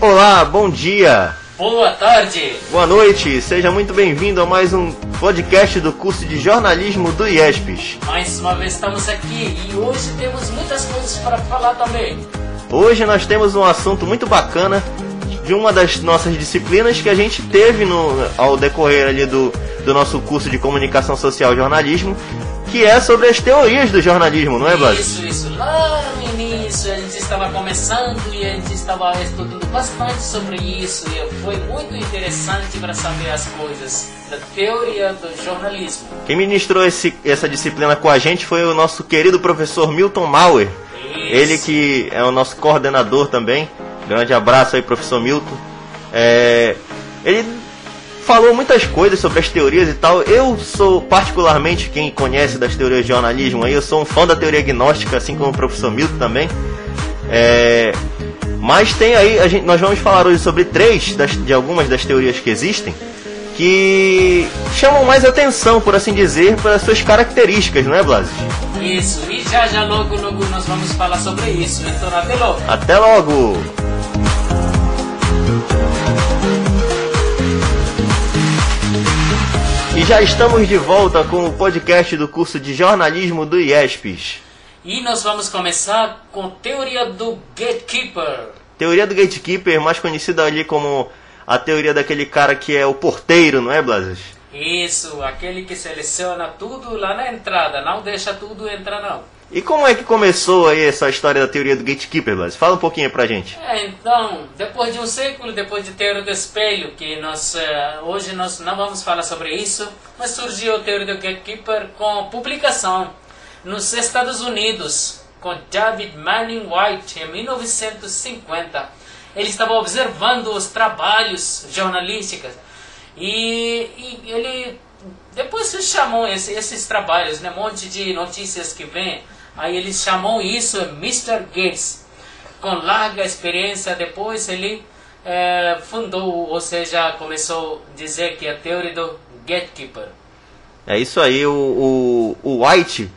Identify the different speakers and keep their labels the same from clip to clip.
Speaker 1: Olá, bom dia.
Speaker 2: Boa tarde.
Speaker 1: Boa noite. Seja muito bem-vindo a mais um podcast do curso de jornalismo do IESPES.
Speaker 2: Mais uma vez estamos aqui e hoje temos muitas coisas para falar também.
Speaker 1: Hoje nós temos um assunto muito bacana de uma das nossas disciplinas que a gente teve no, ao decorrer ali do, do nosso curso de comunicação social e jornalismo, que é sobre as teorias do jornalismo, não é, Blas?
Speaker 2: Isso, isso. Lá no início a gente estava começando e a gente estava estudando bastante sobre isso e foi muito interessante para saber as coisas da teoria do jornalismo.
Speaker 1: Quem ministrou esse, essa disciplina com a gente foi o nosso querido professor Milton Mauer.
Speaker 2: Isso.
Speaker 1: Ele que é o nosso coordenador também. Grande abraço aí, professor Milton. É, ele falou muitas coisas sobre as teorias e tal. Eu sou, particularmente, quem conhece das teorias de jornalismo aí, eu sou um fã da teoria gnóstica, assim como o professor Milton também. É, mas tem aí, a gente, nós vamos falar hoje sobre três das, de algumas das teorias que existem que chamam mais atenção, por assim dizer, pelas suas características, não é, Blas?
Speaker 2: Isso, e já já logo, logo nós vamos falar sobre isso. Então até logo.
Speaker 1: Até logo! Já estamos de volta com o podcast do curso de jornalismo do IESPES.
Speaker 2: E nós vamos começar com teoria do gatekeeper.
Speaker 1: Teoria do gatekeeper, mais conhecida ali como a teoria daquele cara que é o porteiro, não é, Blas?
Speaker 2: Isso, aquele que seleciona tudo lá na entrada, não deixa tudo entrar não.
Speaker 1: E como é que começou aí essa história da teoria do gatekeeper, Blas? Fala um pouquinho pra gente.
Speaker 2: É, então, depois de um século, depois de teoria do espelho, que nós eh, hoje nós não vamos falar sobre isso, mas surgiu a teoria do gatekeeper com publicação nos Estados Unidos com David Manning White em 1950. Ele estava observando os trabalhos jornalísticos e, e ele depois se chamou esse, esses trabalhos, né, um monte de notícias que vem, aí ele chamou isso Mr. Gates. Com larga experiência, depois ele eh, fundou, ou seja, começou a dizer que a teoria do gatekeeper.
Speaker 1: É isso aí, o, o, o White,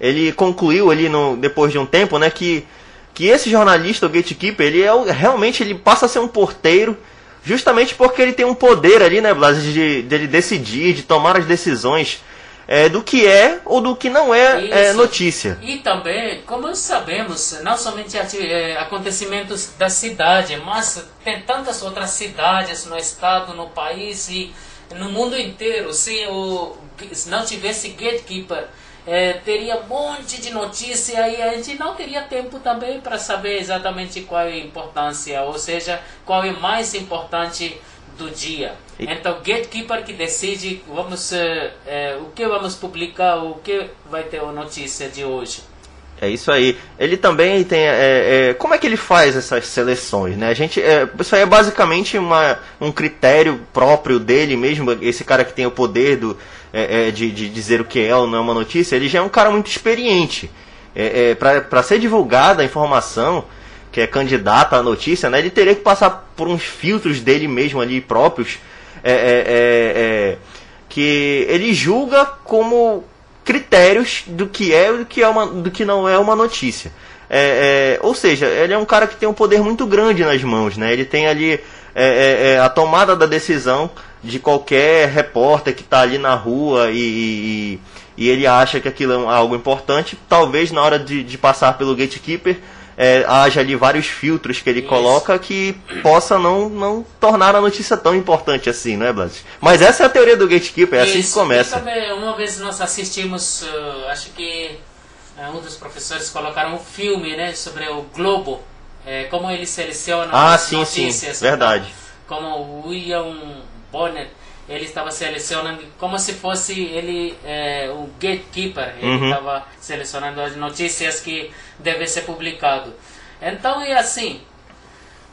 Speaker 1: ele concluiu ali no, depois de um tempo, né, que, que esse jornalista, o gatekeeper, ele é realmente ele passa a ser um porteiro, justamente porque ele tem um poder ali, né, Blas, de, de ele decidir, de tomar as decisões é, do que é ou do que não é, é, notícia.
Speaker 2: E também, como sabemos, não somente eh, acontecimentos da cidade, mas tem tantas outras cidades no estado, no país e no mundo inteiro. Se, o, se não tivesse gatekeeper, eh, teria um monte de notícia e a gente não teria tempo também para saber exatamente qual é a importância, ou seja, qual é mais importante do dia.
Speaker 1: E-
Speaker 2: Então, gatekeeper que decide vamos, eh, o que vamos publicar, o que vai ter a notícia de hoje.
Speaker 1: É isso aí. Ele também tem. é, é, como é que ele faz essas seleções, né? A gente, é, isso aí é basicamente uma, um critério próprio dele mesmo. Esse cara que tem o poder do, é, é, de, de dizer o que é ou não é uma notícia, ele já é um cara muito experiente. É, é, Para ser divulgada a informação que é candidata à notícia, né? Ele teria que passar por uns filtros dele mesmo ali próprios. É, é, é, é, que ele julga como critérios do que é do que, é uma, do que não é uma notícia. É, ou seja, ele é um cara que tem um poder muito grande nas mãos, né? Ele tem ali a tomada da decisão de qualquer repórter que está ali na rua e, e, e ele acha que aquilo é algo importante. Talvez na hora de, de passar pelo gatekeeper é, haja ali vários filtros que ele
Speaker 2: Isso.
Speaker 1: coloca que possa não, não tornar a notícia tão importante assim, não é, Blas? Mas essa é a teoria do gatekeeper, é assim que
Speaker 2: Isso.
Speaker 1: começa.
Speaker 2: Uma vez nós assistimos, eh, acho que eh, um dos professores colocaram um filme né, sobre o Globo, eh, como ele seleciona
Speaker 1: Ah,
Speaker 2: as
Speaker 1: sim, sim,
Speaker 2: notícias.
Speaker 1: verdade.
Speaker 2: Como o William Bonnet, ele estava selecionando como se fosse ele eh, o gatekeeper. Ele
Speaker 1: Uhum.
Speaker 2: estava selecionando as notícias que devem ser publicado. Então é assim.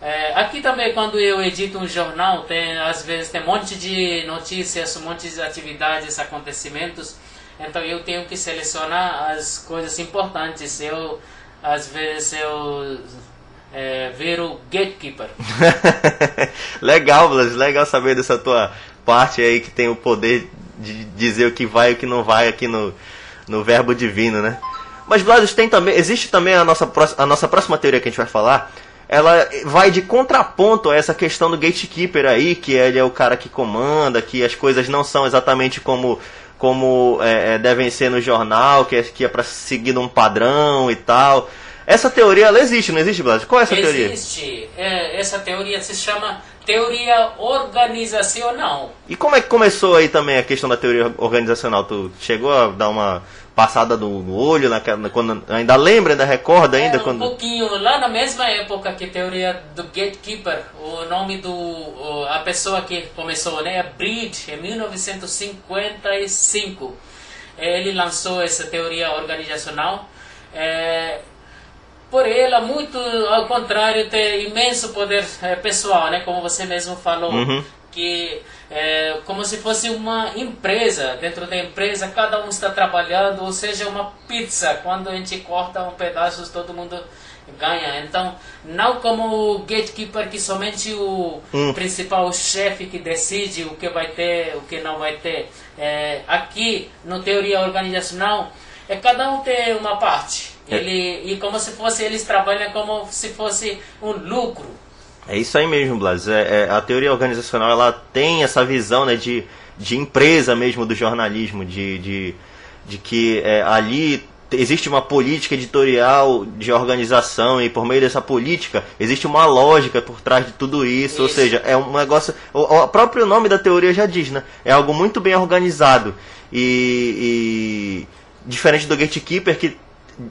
Speaker 2: É, aqui também, quando eu edito um jornal, tem, às vezes tem um monte de notícias, um monte de atividades, acontecimentos. Então eu tenho que selecionar as coisas importantes. Eu, às vezes, eu é, viro gatekeeper.
Speaker 1: legal, Blas, legal saber dessa tua parte aí que tem o poder de dizer o que vai e o que não vai aqui no, no verbo divino, né? Mas, Blas, tem também, existe também a nossa, a nossa próxima teoria que a gente vai falar, ela vai de contraponto a essa questão do gatekeeper aí, que ele é o cara que comanda, que as coisas não são exatamente como como é, é devem ser no jornal, que é, que é para seguir um padrão e tal. Essa teoria ela existe, não existe, Blas? Qual é essa
Speaker 2: existe.
Speaker 1: teoria?
Speaker 2: Existe. É, essa teoria se chama teoria organizacional.
Speaker 1: E como é que começou aí também a questão da teoria organizacional? Tu chegou a dar uma passada no, olho naquela, quando ainda lembra, ainda recorda ainda
Speaker 2: é, um
Speaker 1: quando
Speaker 2: pouquinho lá na mesma época que a teoria do gatekeeper, o nome do a pessoa que começou, né, Breed, em 1955. Ele lançou essa teoria organizacional. É, por ela, muito ao contrário, tem imenso poder é, pessoal, né? Como você mesmo falou,
Speaker 1: Uhum.
Speaker 2: que é como se fosse uma empresa. Dentro da empresa, cada um está trabalhando, ou seja, uma pizza. Quando a gente corta um pedaço, todo mundo ganha. Então, não como o gatekeeper, que somente o
Speaker 1: Hum.
Speaker 2: principal chefe que decide o que vai ter, o que não vai ter. É, aqui, no teoria organizacional, é cada um tem uma parte.
Speaker 1: É.
Speaker 2: Ele, e como se fosse, eles trabalham como se fosse um lucro.
Speaker 1: É isso aí mesmo, Blas. É, é, a teoria organizacional ela tem essa visão né, de, de empresa mesmo do jornalismo, de, de, de que é, ali existe uma política editorial de organização e por meio dessa política existe uma lógica por trás de tudo isso. Ou
Speaker 2: Isso.
Speaker 1: seja, é um negócio. O, o próprio nome da teoria já diz, né? É algo muito bem organizado. E, e diferente do gatekeeper que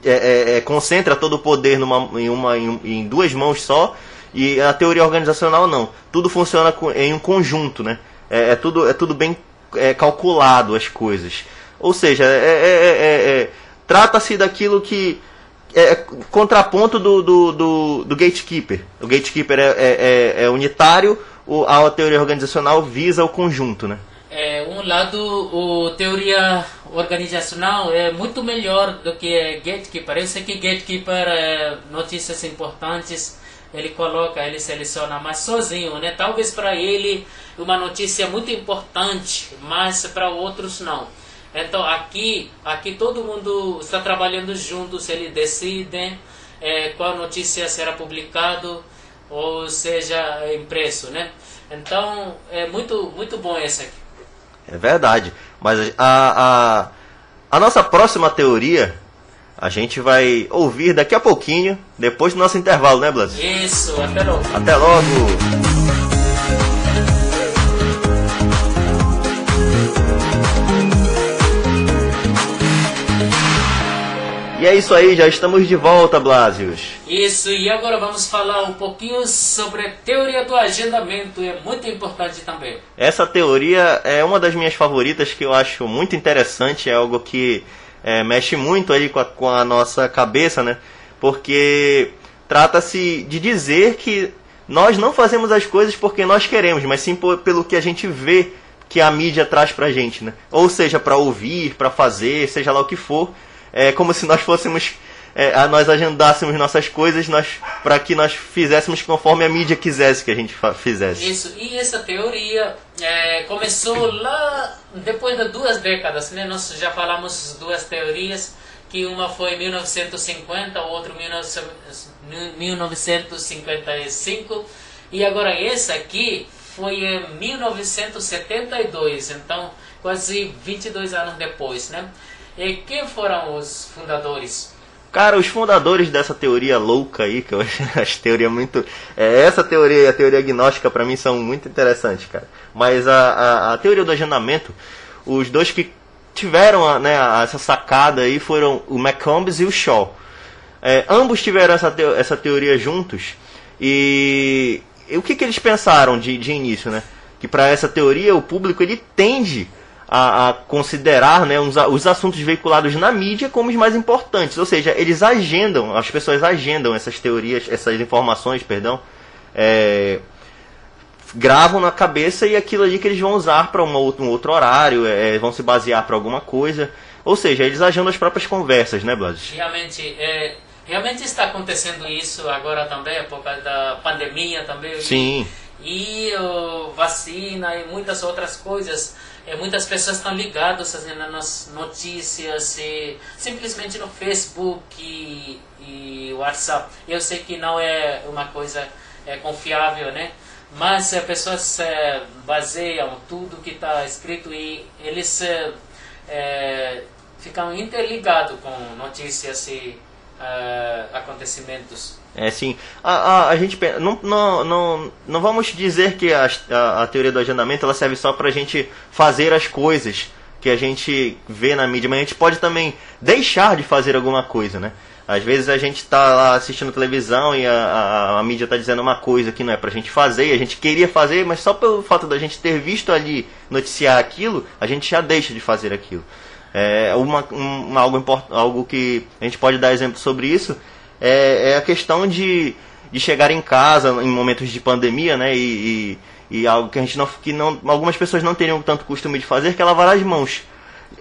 Speaker 1: é, é, é, concentra todo o poder numa, em, uma, em, em duas mãos só e a teoria organizacional não. Tudo funciona em um conjunto, né? É, é tudo, é tudo bem é, calculado as coisas. Ou seja, trata-se daquilo que é contraponto do, do, do, do gatekeeper. O gatekeeper é, é- é- é unitário, o, a teoria organizacional visa o conjunto, né?
Speaker 2: É, um lado, o teoria organizacional é muito melhor do que gatekeeper. Eu sei que gatekeeper é notícias importantes, ele coloca, ele seleciona, mas sozinho, né? Talvez para ele uma notícia muito importante, mas para outros não. Então aqui, aqui todo mundo está trabalhando juntos, ele decide é, qual notícia será publicado ou seja impresso, né? Então é muito muito bom esse aqui.
Speaker 1: É verdade. Mas a, a, a nossa próxima teoria a gente vai ouvir daqui a pouquinho, depois do nosso intervalo, né, Blas?
Speaker 2: Isso, até logo.
Speaker 1: Até logo! E é isso aí, já estamos de volta, Blasius.
Speaker 2: Isso, e agora vamos falar um pouquinho sobre a teoria do agendamento, é muito importante também.
Speaker 1: Essa teoria é uma das minhas favoritas que eu acho muito interessante, é algo que é, mexe muito aí com a, com a nossa cabeça, né? Porque trata-se de dizer que nós não fazemos as coisas porque nós queremos, mas sim por- pelo que a gente vê que a mídia traz pra gente, né? Ou seja, para ouvir, para fazer, seja lá o que for, é como se nós fôssemos é, a- nós agendássemos nossas coisas nós para que nós fizéssemos conforme a mídia quisesse que a gente fizesse.
Speaker 2: Isso, e essa teoria é, começou lá depois de duas décadas, né? Nós já falamos duas teorias, que uma foi em 1950, a outra em 19 1955, e agora essa aqui foi em 1972, então quase 22 anos depois, né? E quem foram os fundadores?
Speaker 1: Cara, os fundadores dessa teoria louca aí, que eu acho teoria muito. É, essa teoria e a teoria agnóstica pra mim são muito interessantes, cara. Mas a, a, a teoria do agendamento, os dois que tiveram né, essa sacada aí foram o McCombs e o Shaw. É, ambos tiveram essa, essa teoria juntos e, e o que, que eles pensaram de, de início, né? Que para essa teoria o público ele tende a, a considerar né, os, assuntos veiculados na mídia como os mais importantes, ou seja, eles agendam, as pessoas agendam essas teorias, essas informações, perdão, é, gravam na cabeça e aquilo ali que eles vão usar para um outro horário, é, vão se basear para alguma coisa, ou seja, eles agendam as próprias conversas, né, Blas?
Speaker 2: Realmente, é, realmente está acontecendo isso agora também, por causa da pandemia também.
Speaker 1: Sim.
Speaker 2: E oh, vacina e muitas outras coisas. E muitas pessoas estão ligadas assim, nas notícias, e, simplesmente no Facebook e, e WhatsApp. Eu sei que não é uma coisa é, confiável, né? Mas as pessoas é, baseiam tudo que está escrito e eles é, ficam interligados com notícias e uh, acontecimentos.
Speaker 1: É sim. A, a, a gente não, não, não, não vamos dizer que a, a, a teoria do agendamento ela serve só para a gente fazer as coisas que a gente vê na mídia, mas a gente pode também deixar de fazer alguma coisa, né? Às vezes a gente está lá assistindo televisão e a, a, a mídia está dizendo uma coisa que não é para a gente fazer, a gente queria fazer, mas só pelo fato da gente ter visto ali noticiar aquilo, a gente já deixa de fazer aquilo. É uma, um, algo, algo que a gente pode dar exemplo sobre isso é, é, a questão de, de chegar em casa em momentos de pandemia, né? E, e, e algo que a gente não, que não, algumas pessoas não teriam tanto costume de fazer, que é lavar as mãos.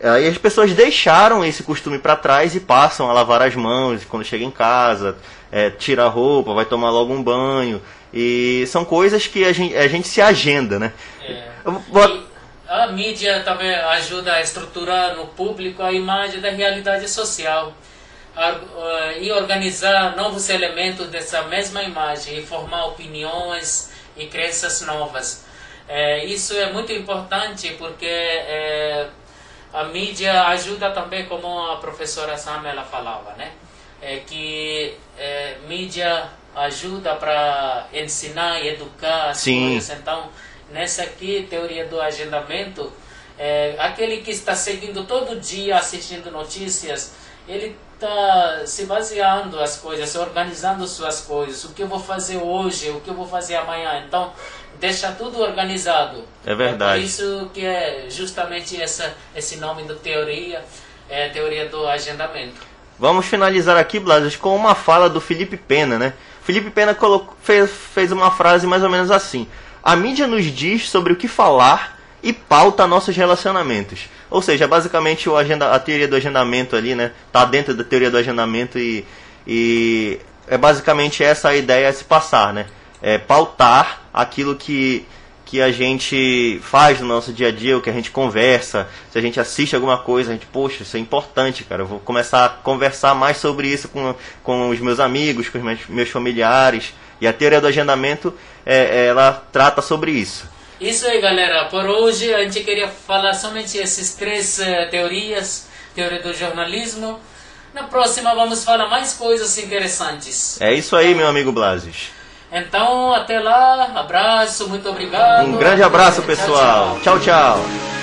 Speaker 1: Aí as pessoas deixaram esse costume para trás e passam a lavar as mãos quando chega em casa, é, tira a roupa, vai tomar logo um banho. E são coisas que a gente, a gente se agenda, né?
Speaker 2: É. Vou... a mídia também ajuda a estruturar no público a imagem da realidade social e organizar novos elementos dessa mesma imagem e formar opiniões e crenças novas. É, isso é muito importante porque é, a mídia ajuda também, como a professora Samela falava, né? É que mídia ajuda para ensinar e educar as
Speaker 1: Sim.
Speaker 2: coisas. Então, nessa aqui, teoria do agendamento, é, aquele que está seguindo todo dia, assistindo notícias, ele está se baseando as coisas, organizando suas coisas. O que eu vou fazer hoje, o que eu vou fazer amanhã. Então, deixa tudo organizado.
Speaker 1: É verdade.
Speaker 2: É por isso que é justamente essa, esse nome da teoria, é a teoria do agendamento.
Speaker 1: Vamos finalizar aqui, Blas, com uma fala do Felipe Pena, né? Felipe Pena colocou, fez, fez uma frase mais ou menos assim: A mídia nos diz sobre o que falar e pauta nossos relacionamentos. Ou seja, basicamente o agenda, a teoria do agendamento ali, né? Tá dentro da teoria do agendamento e, e é basicamente essa a ideia a se passar, né? É pautar aquilo que, que a gente faz no nosso dia a dia, o que a gente conversa, se a gente assiste alguma coisa, a gente, poxa, isso é importante, cara. Eu vou começar a conversar mais sobre isso com, com os meus amigos, com os meus, meus familiares. E a teoria do agendamento, é, ela trata sobre isso.
Speaker 2: Isso aí, galera. Por hoje a gente queria falar somente essas três uh, teorias: teoria do jornalismo. Na próxima vamos falar mais coisas interessantes.
Speaker 1: É isso aí, meu amigo Blases.
Speaker 2: Então, até lá. Abraço, muito obrigado.
Speaker 1: Um grande abraço, pessoal. tchau. tchau. tchau.